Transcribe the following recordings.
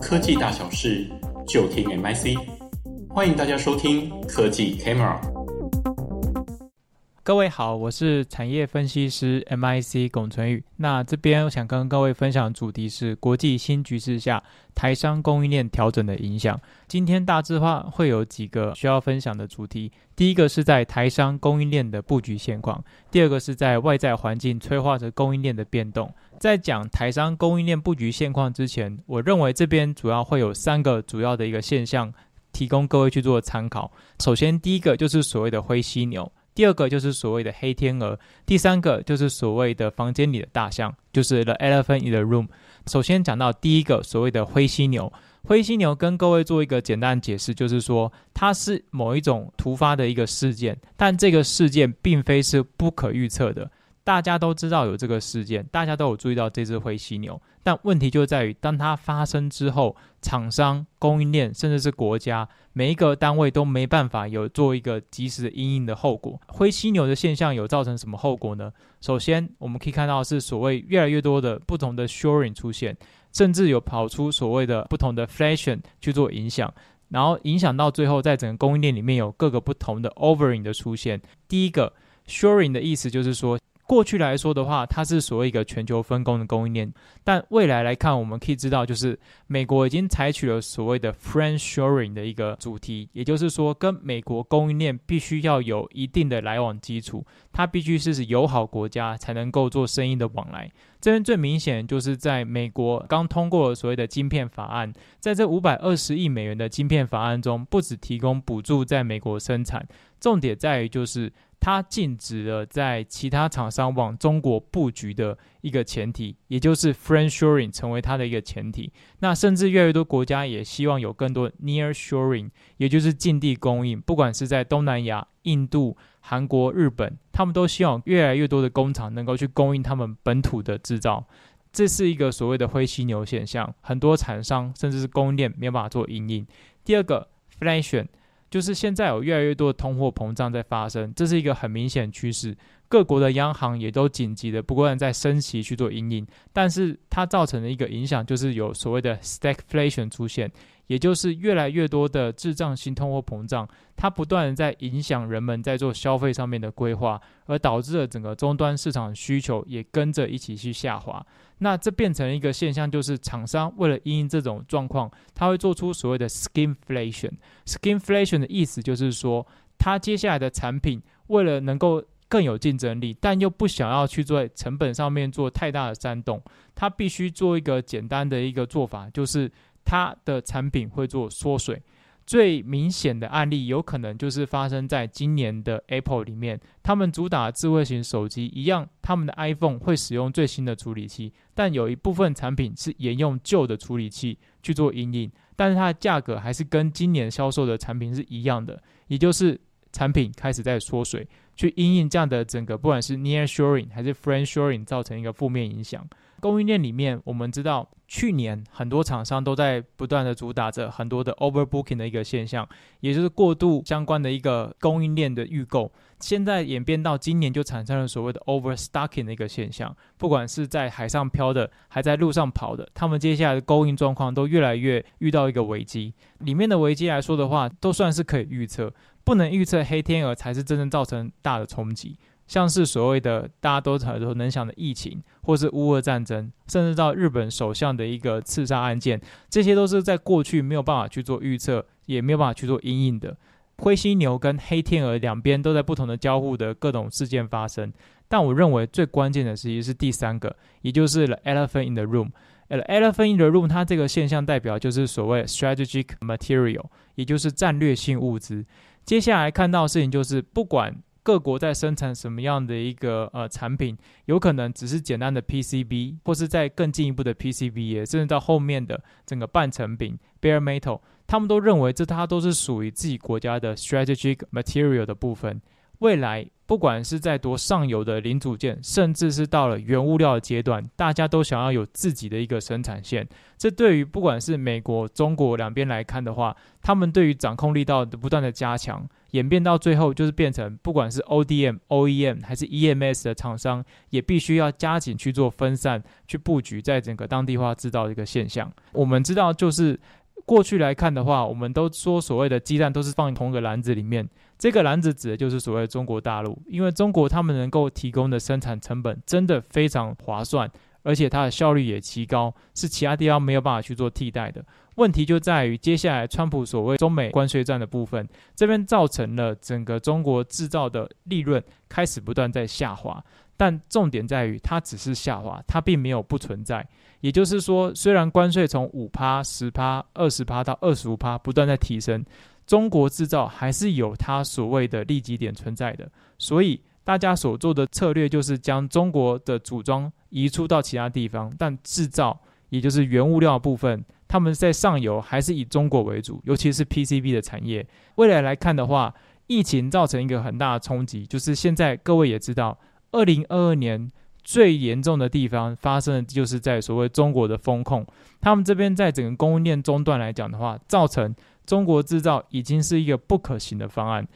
科技大小事，就听 MIC。欢迎大家收听科技 Camera。各位好，我是产业分析师 MIC 龚存宇。那这边我想跟各位分享的主题是国际新局势下台商供应链调整的影响。今天大致化会有几个需要分享的主题。第一个是在台商供应链的布局现况，第二个是在外在环境催化着供应链的变动。在讲台商供应链布局现况之前，我认为这边主要会有三个主要的一个现象，提供各位去做参考。首先，第一个就是所谓的灰犀牛。第二个就是所谓的黑天鹅，第三个就是所谓的房间里的大象，就是 the elephant in the room。首先讲到第一个所谓的灰犀牛，灰犀牛跟各位做一个简单解释，就是说它是某一种突发的一个事件，但这个事件并非是不可预测的。大家都知道有这个事件，大家都有注意到这只灰犀牛，但问题就在于，当它发生之后，厂商、供应链，甚至是国家，每一个单位都没办法有做一个及时的因应的后果。灰犀牛的现象有造成什么后果呢？首先，我们可以看到是所谓越来越多的不同的 shoring 出现，甚至有跑出所谓的不同的 fashion 去做影响，然后影响到最后，在整个供应链里面有各个不同的 overing 的出现。第一个 shoring 的意思就是说。过去来说的话，它是所谓一个全球分工的供应链，但未来来看，我们可以知道，就是美国已经采取了所谓的 friendshoring 的一个主题，也就是说，跟美国供应链必须要有一定的来往基础，它必须是友好国家才能够做生意的往来。这边最明显就是在美国刚通过所谓的晶片法案，在这五百二十亿美元的晶片法案中，不只提供补助在美国生产，重点在于就是。它禁止了在其他厂商往中国布局的一个前提，也就是 friendshoring 成为它的一个前提。那甚至越来越多国家也希望有更多 nearshoring，也就是近地供应。不管是在东南亚、印度、韩国、日本，他们都希望越来越多的工厂能够去供应他们本土的制造。这是一个所谓的灰犀牛现象，很多厂商甚至是供应链没有办法做因应。第二个 flation。就是现在有越来越多的通货膨胀在发生，这是一个很明显趋势。各国的央行也都紧急的，不过在升息去做引领，但是它造成的一个影响就是有所谓的 stagflation 出现，也就是越来越多的滞胀性通货膨胀，它不断的在影响人们在做消费上面的规划，而导致了整个终端市场需求也跟着一起去下滑。那这变成一个现象，就是厂商为了因应这种状况，他会做出所谓的 skinflation。skinflation 的意思就是说，他接下来的产品为了能够更有竞争力，但又不想要去做成本上面做太大的煽动，他必须做一个简单的一个做法，就是它的产品会做缩水。最明显的案例有可能就是发生在今年的 Apple 里面，他们主打智慧型手机一样，他们的 iPhone 会使用最新的处理器，但有一部分产品是沿用旧的处理器去做阴影，但是它的价格还是跟今年销售的产品是一样的，也就是产品开始在缩水。去因应这样的整个，不管是 nearshoring 还是 friendshoring，造成一个负面影响。供应链里面，我们知道去年很多厂商都在不断的主打着很多的 overbooking 的一个现象，也就是过度相关的一个供应链的预购。现在演变到今年，就产生了所谓的 overstocking 的一个现象。不管是在海上漂的，还在路上跑的，他们接下来的供应状况都越来越遇到一个危机。里面的危机来说的话，都算是可以预测。不能预测黑天鹅才是真正造成大的冲击，像是所谓的大家都耳熟能详的疫情，或是乌俄战争，甚至到日本首相的一个刺杀案件，这些都是在过去没有办法去做预测，也没有办法去做因应的。灰犀牛跟黑天鹅两边都在不同的交互的各种事件发生，但我认为最关键的其实是第三个，也就是 the elephant in the room。the elephant in the room 它这个现象代表就是所谓 strategic material，也就是战略性物资。接下来看到的事情就是，不管各国在生产什么样的一个呃产品，有可能只是简单的 PCB，或是在更进一步的 PCB，也甚至到后面的整个半成品 bare metal，他们都认为这它都是属于自己国家的 strategic material 的部分。未来不管是在多上游的零组件，甚至是到了原物料的阶段，大家都想要有自己的一个生产线。这对于不管是美国、中国两边来看的话，他们对于掌控力道的不断的加强，演变到最后就是变成，不管是 ODM、OEM 还是 EMS 的厂商，也必须要加紧去做分散、去布局在整个当地化制造的一个现象。我们知道，就是。过去来看的话，我们都说所谓的鸡蛋都是放同一个篮子里面。这个篮子指的就是所谓中国大陆，因为中国他们能够提供的生产成本真的非常划算，而且它的效率也极高，是其他地方没有办法去做替代的。问题就在于接下来川普所谓中美关税战的部分，这边造成了整个中国制造的利润开始不断在下滑。但重点在于，它只是下滑，它并没有不存在。也就是说，虽然关税从五趴、十趴、二十趴到二十五趴不断在提升，中国制造还是有它所谓的利基点存在的。所以大家所做的策略就是将中国的组装移出到其他地方，但制造，也就是原物料部分，他们在上游还是以中国为主，尤其是 PCB 的产业。未来来看的话，疫情造成一个很大的冲击，就是现在各位也知道。二零二二年最严重的地方发生的就是在所谓中国的风控，他们这边在整个供应链中断来讲的话，造成中国制造已经是一个不可行的方案。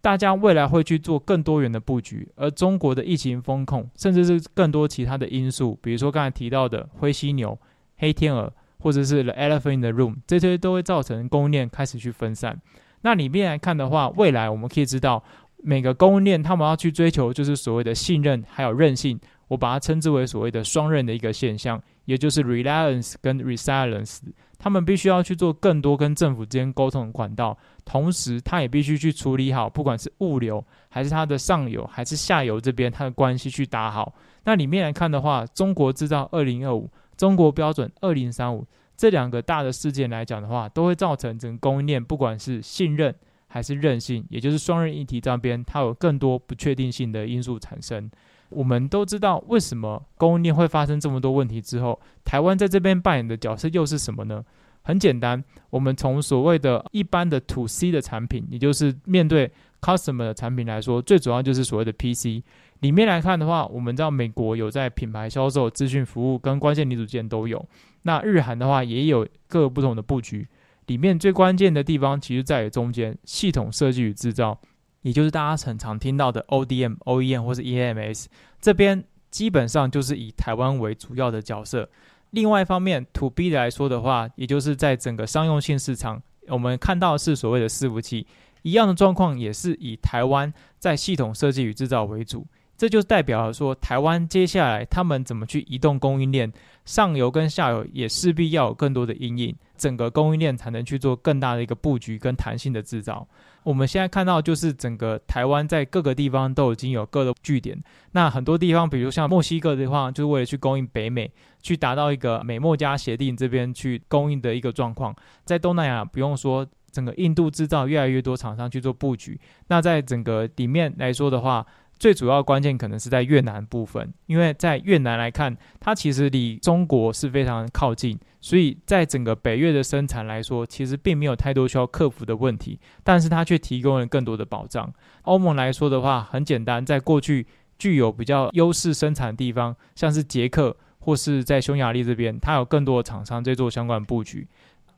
大家未来会去做更多元的布局，而中国的疫情风控，甚至是更多其他的因素，比如说刚才提到的灰犀牛、黑天鹅，或者是 The Elephant in the Room，这些都会造成供应链开始去分散。那里面来看的话，未来我们可以知道。每个供应链，他们要去追求就是所谓的信任，还有韧性，我把它称之为所谓的双刃的一个现象，也就是 reliance 跟 resilience。他们必须要去做更多跟政府之间沟通的管道，同时他也必须去处理好，不管是物流还是它的上游还是下游这边，它的关系去打好。那里面来看的话，中国制造二零二五、中国标准二零三五这两个大的事件来讲的话，都会造成整个供应链不管是信任。还是韧性，也就是双刃一体这边，它有更多不确定性的因素产生。我们都知道，为什么供应链会发生这么多问题之后，台湾在这边扮演的角色又是什么呢？很简单，我们从所谓的一般的 To C 的产品，也就是面对 Customer 的产品来说，最主要就是所谓的 PC。里面来看的话，我们知道美国有在品牌销售、资讯服务跟关键零组件都有，那日韩的话也有各个不同的布局。里面最关键的地方，其实在于中间系统设计与制造，也就是大家很常听到的 ODM、OEM 或是 EMS 这边，基本上就是以台湾为主要的角色。另外一方面，To B 来说的话，也就是在整个商用性市场，我们看到是所谓的伺服器一样的状况，也是以台湾在系统设计与制造为主。这就代表了说，台湾接下来他们怎么去移动供应链，上游跟下游也势必要有更多的阴影，整个供应链才能去做更大的一个布局跟弹性的制造。我们现在看到就是整个台湾在各个地方都已经有各个据点，那很多地方，比如像墨西哥的话，就是为了去供应北美，去达到一个美墨加协定这边去供应的一个状况。在东南亚不用说，整个印度制造越来越多厂商去做布局。那在整个里面来说的话，最主要关键可能是在越南部分，因为在越南来看，它其实离中国是非常靠近，所以在整个北越的生产来说，其实并没有太多需要克服的问题，但是它却提供了更多的保障。欧盟来说的话，很简单，在过去具有比较优势生产的地方，像是捷克或是在匈牙利这边，它有更多的厂商在做相关布局。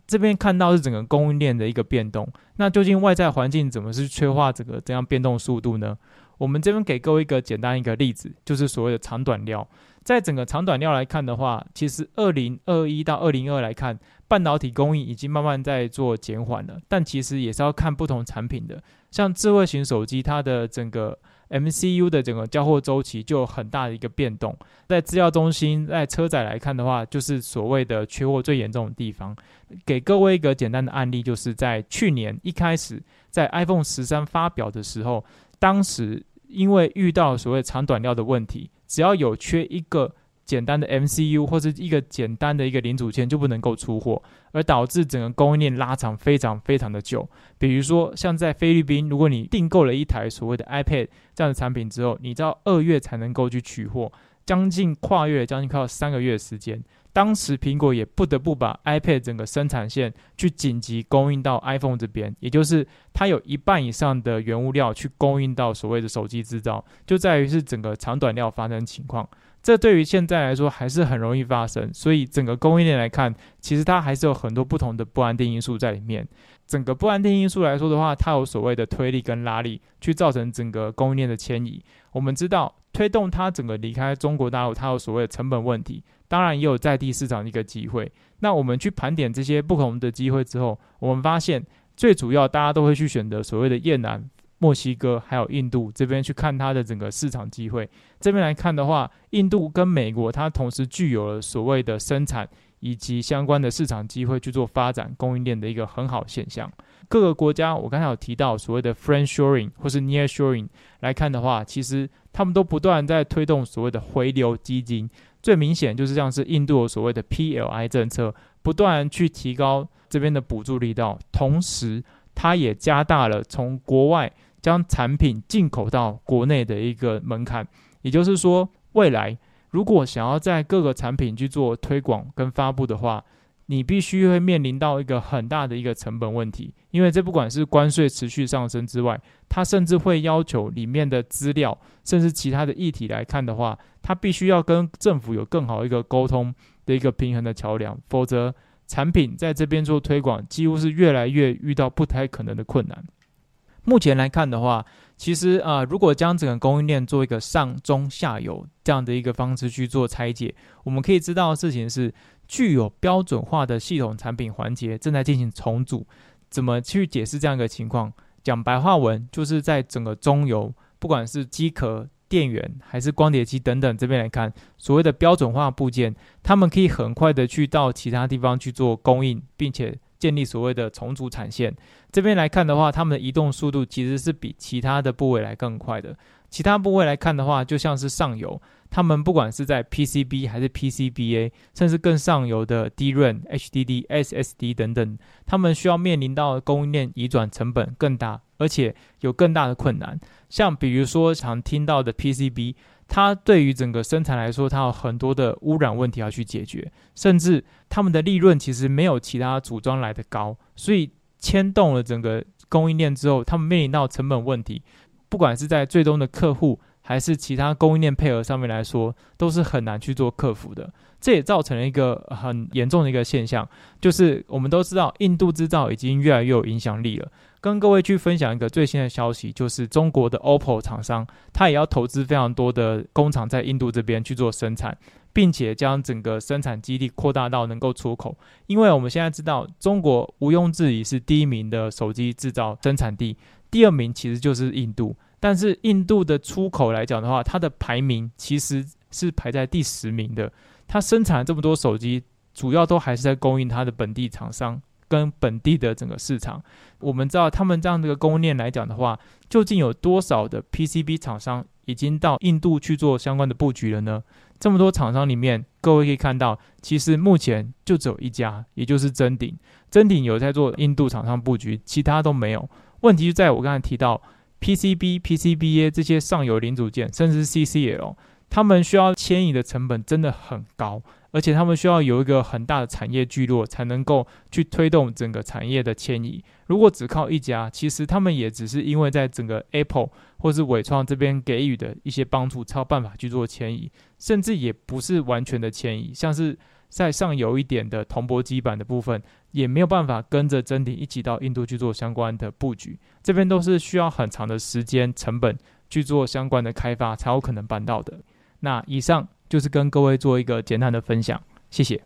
这边看到是整个供应链的一个变动，那究竟外在环境怎么是催化这个这样变动速度呢？我们这边给各位一个简单一个例子，就是所谓的长短料。在整个长短料来看的话，其实二零二一到二零二来看，半导体供应已经慢慢在做减缓了。但其实也是要看不同产品的，像智慧型手机，它的整个 MCU 的整个交货周期就有很大的一个变动。在资料中心，在车载来看的话，就是所谓的缺货最严重的地方。给各位一个简单的案例，就是在去年一开始，在 iPhone 十三发表的时候。当时因为遇到所谓长短料的问题，只要有缺一个简单的 MCU 或者一个简单的一个零组件就不能够出货，而导致整个供应链拉长非常非常的久。比如说像在菲律宾，如果你订购了一台所谓的 iPad 这样的产品之后，你到二月才能够去取货，将近跨越将近快要三个月的时间。当时苹果也不得不把 iPad 整个生产线去紧急供应到 iPhone 这边，也就是它有一半以上的原物料去供应到所谓的手机制造，就在于是整个长短料发生情况。这对于现在来说还是很容易发生，所以整个供应链来看，其实它还是有很多不同的不安定因素在里面。整个不安定因素来说的话，它有所谓的推力跟拉力，去造成整个供应链的迁移。我们知道，推动它整个离开中国大陆，它有所谓的成本问题，当然也有在地市场的一个机会。那我们去盘点这些不同的机会之后，我们发现最主要大家都会去选择所谓的越南。墨西哥还有印度这边去看它的整个市场机会，这边来看的话，印度跟美国它同时具有了所谓的生产以及相关的市场机会去做发展供应链的一个很好现象。各个国家我刚才有提到所谓的 friendshoring 或是 nearshoring 来看的话，其实他们都不断在推动所谓的回流基金。最明显就是像是印度所谓的 PLI 政策，不断去提高这边的补助力道，同时它也加大了从国外。将产品进口到国内的一个门槛，也就是说，未来如果想要在各个产品去做推广跟发布的话，你必须会面临到一个很大的一个成本问题，因为这不管是关税持续上升之外，它甚至会要求里面的资料，甚至其他的议题来看的话，它必须要跟政府有更好一个沟通的一个平衡的桥梁，否则产品在这边做推广，几乎是越来越遇到不太可能的困难。目前来看的话，其实啊、如果将整个供应链做一个上中下游这样的一个方式去做拆解，我们可以知道的事情是，具有标准化的系统产品环节正在进行重组。怎么去解释这样一个情况？讲白话文，就是在整个中游，不管是机壳、电源还是光碟机等等这边来看，所谓的标准化部件，他们可以很快的去到其他地方去做供应，并且。建立所谓的重组产线，这边来看的话，他们的移动速度其实是比其他的部位来更快的。其他部位来看的话，就像是上游，他们不管是在 PCB 还是 PCBA，甚至更上游的 DRAM、HDD、SSD 等等，他们需要面临到供应链移转成本更大，而且有更大的困难。像比如说常听到的 PCB。它对于整个生产来说，它有很多的污染问题要去解决，甚至他们的利润其实没有其他组装来的高，所以牵动了整个供应链之后，他们面临到成本问题，不管是在最终的客户还是其他供应链配合上面来说，都是很难去做克服的。这也造成了一个很严重的一个现象，就是我们都知道，印度制造已经越来越有影响力了。跟各位去分享一个最新的消息，就是中国的 OPPO 厂商，他也要投资非常多的工厂在印度这边去做生产，并且将整个生产基地扩大到能够出口。因为我们现在知道，中国毋庸置疑是第一名的手机制造生产地，第二名其实就是印度。但是印度的出口来讲的话，它的排名其实是排在第十名的。它生产这么多手机，主要都还是在供应它的本地厂商。跟本地的整个市场，我们知道他们这样的一个供应链来讲的话，究竟有多少的 PCB 厂商已经到印度去做相关的布局了呢？这么多厂商里面，各位可以看到，其实目前就只有一家，也就是真鼎。真鼎有在做印度厂商布局，其他都没有。问题就在我刚才提到 PCB、PCBA 这些上游零组件，甚至是 CCL，他们需要迁移的成本真的很高。而且他们需要有一个很大的产业聚落，才能够去推动整个产业的迁移。如果只靠一家，其实他们也只是因为在整个 Apple 或是纬创这边给予的一些帮助，才有办法去做迁移，甚至也不是完全的迁移。像是在上游一点的铜箔基板的部分，也没有办法跟着真体一起到印度去做相关的布局。这边都是需要很长的时间成本去做相关的开发，才有可能办到的。那以上。就是跟各位做一个简单的分享，谢谢。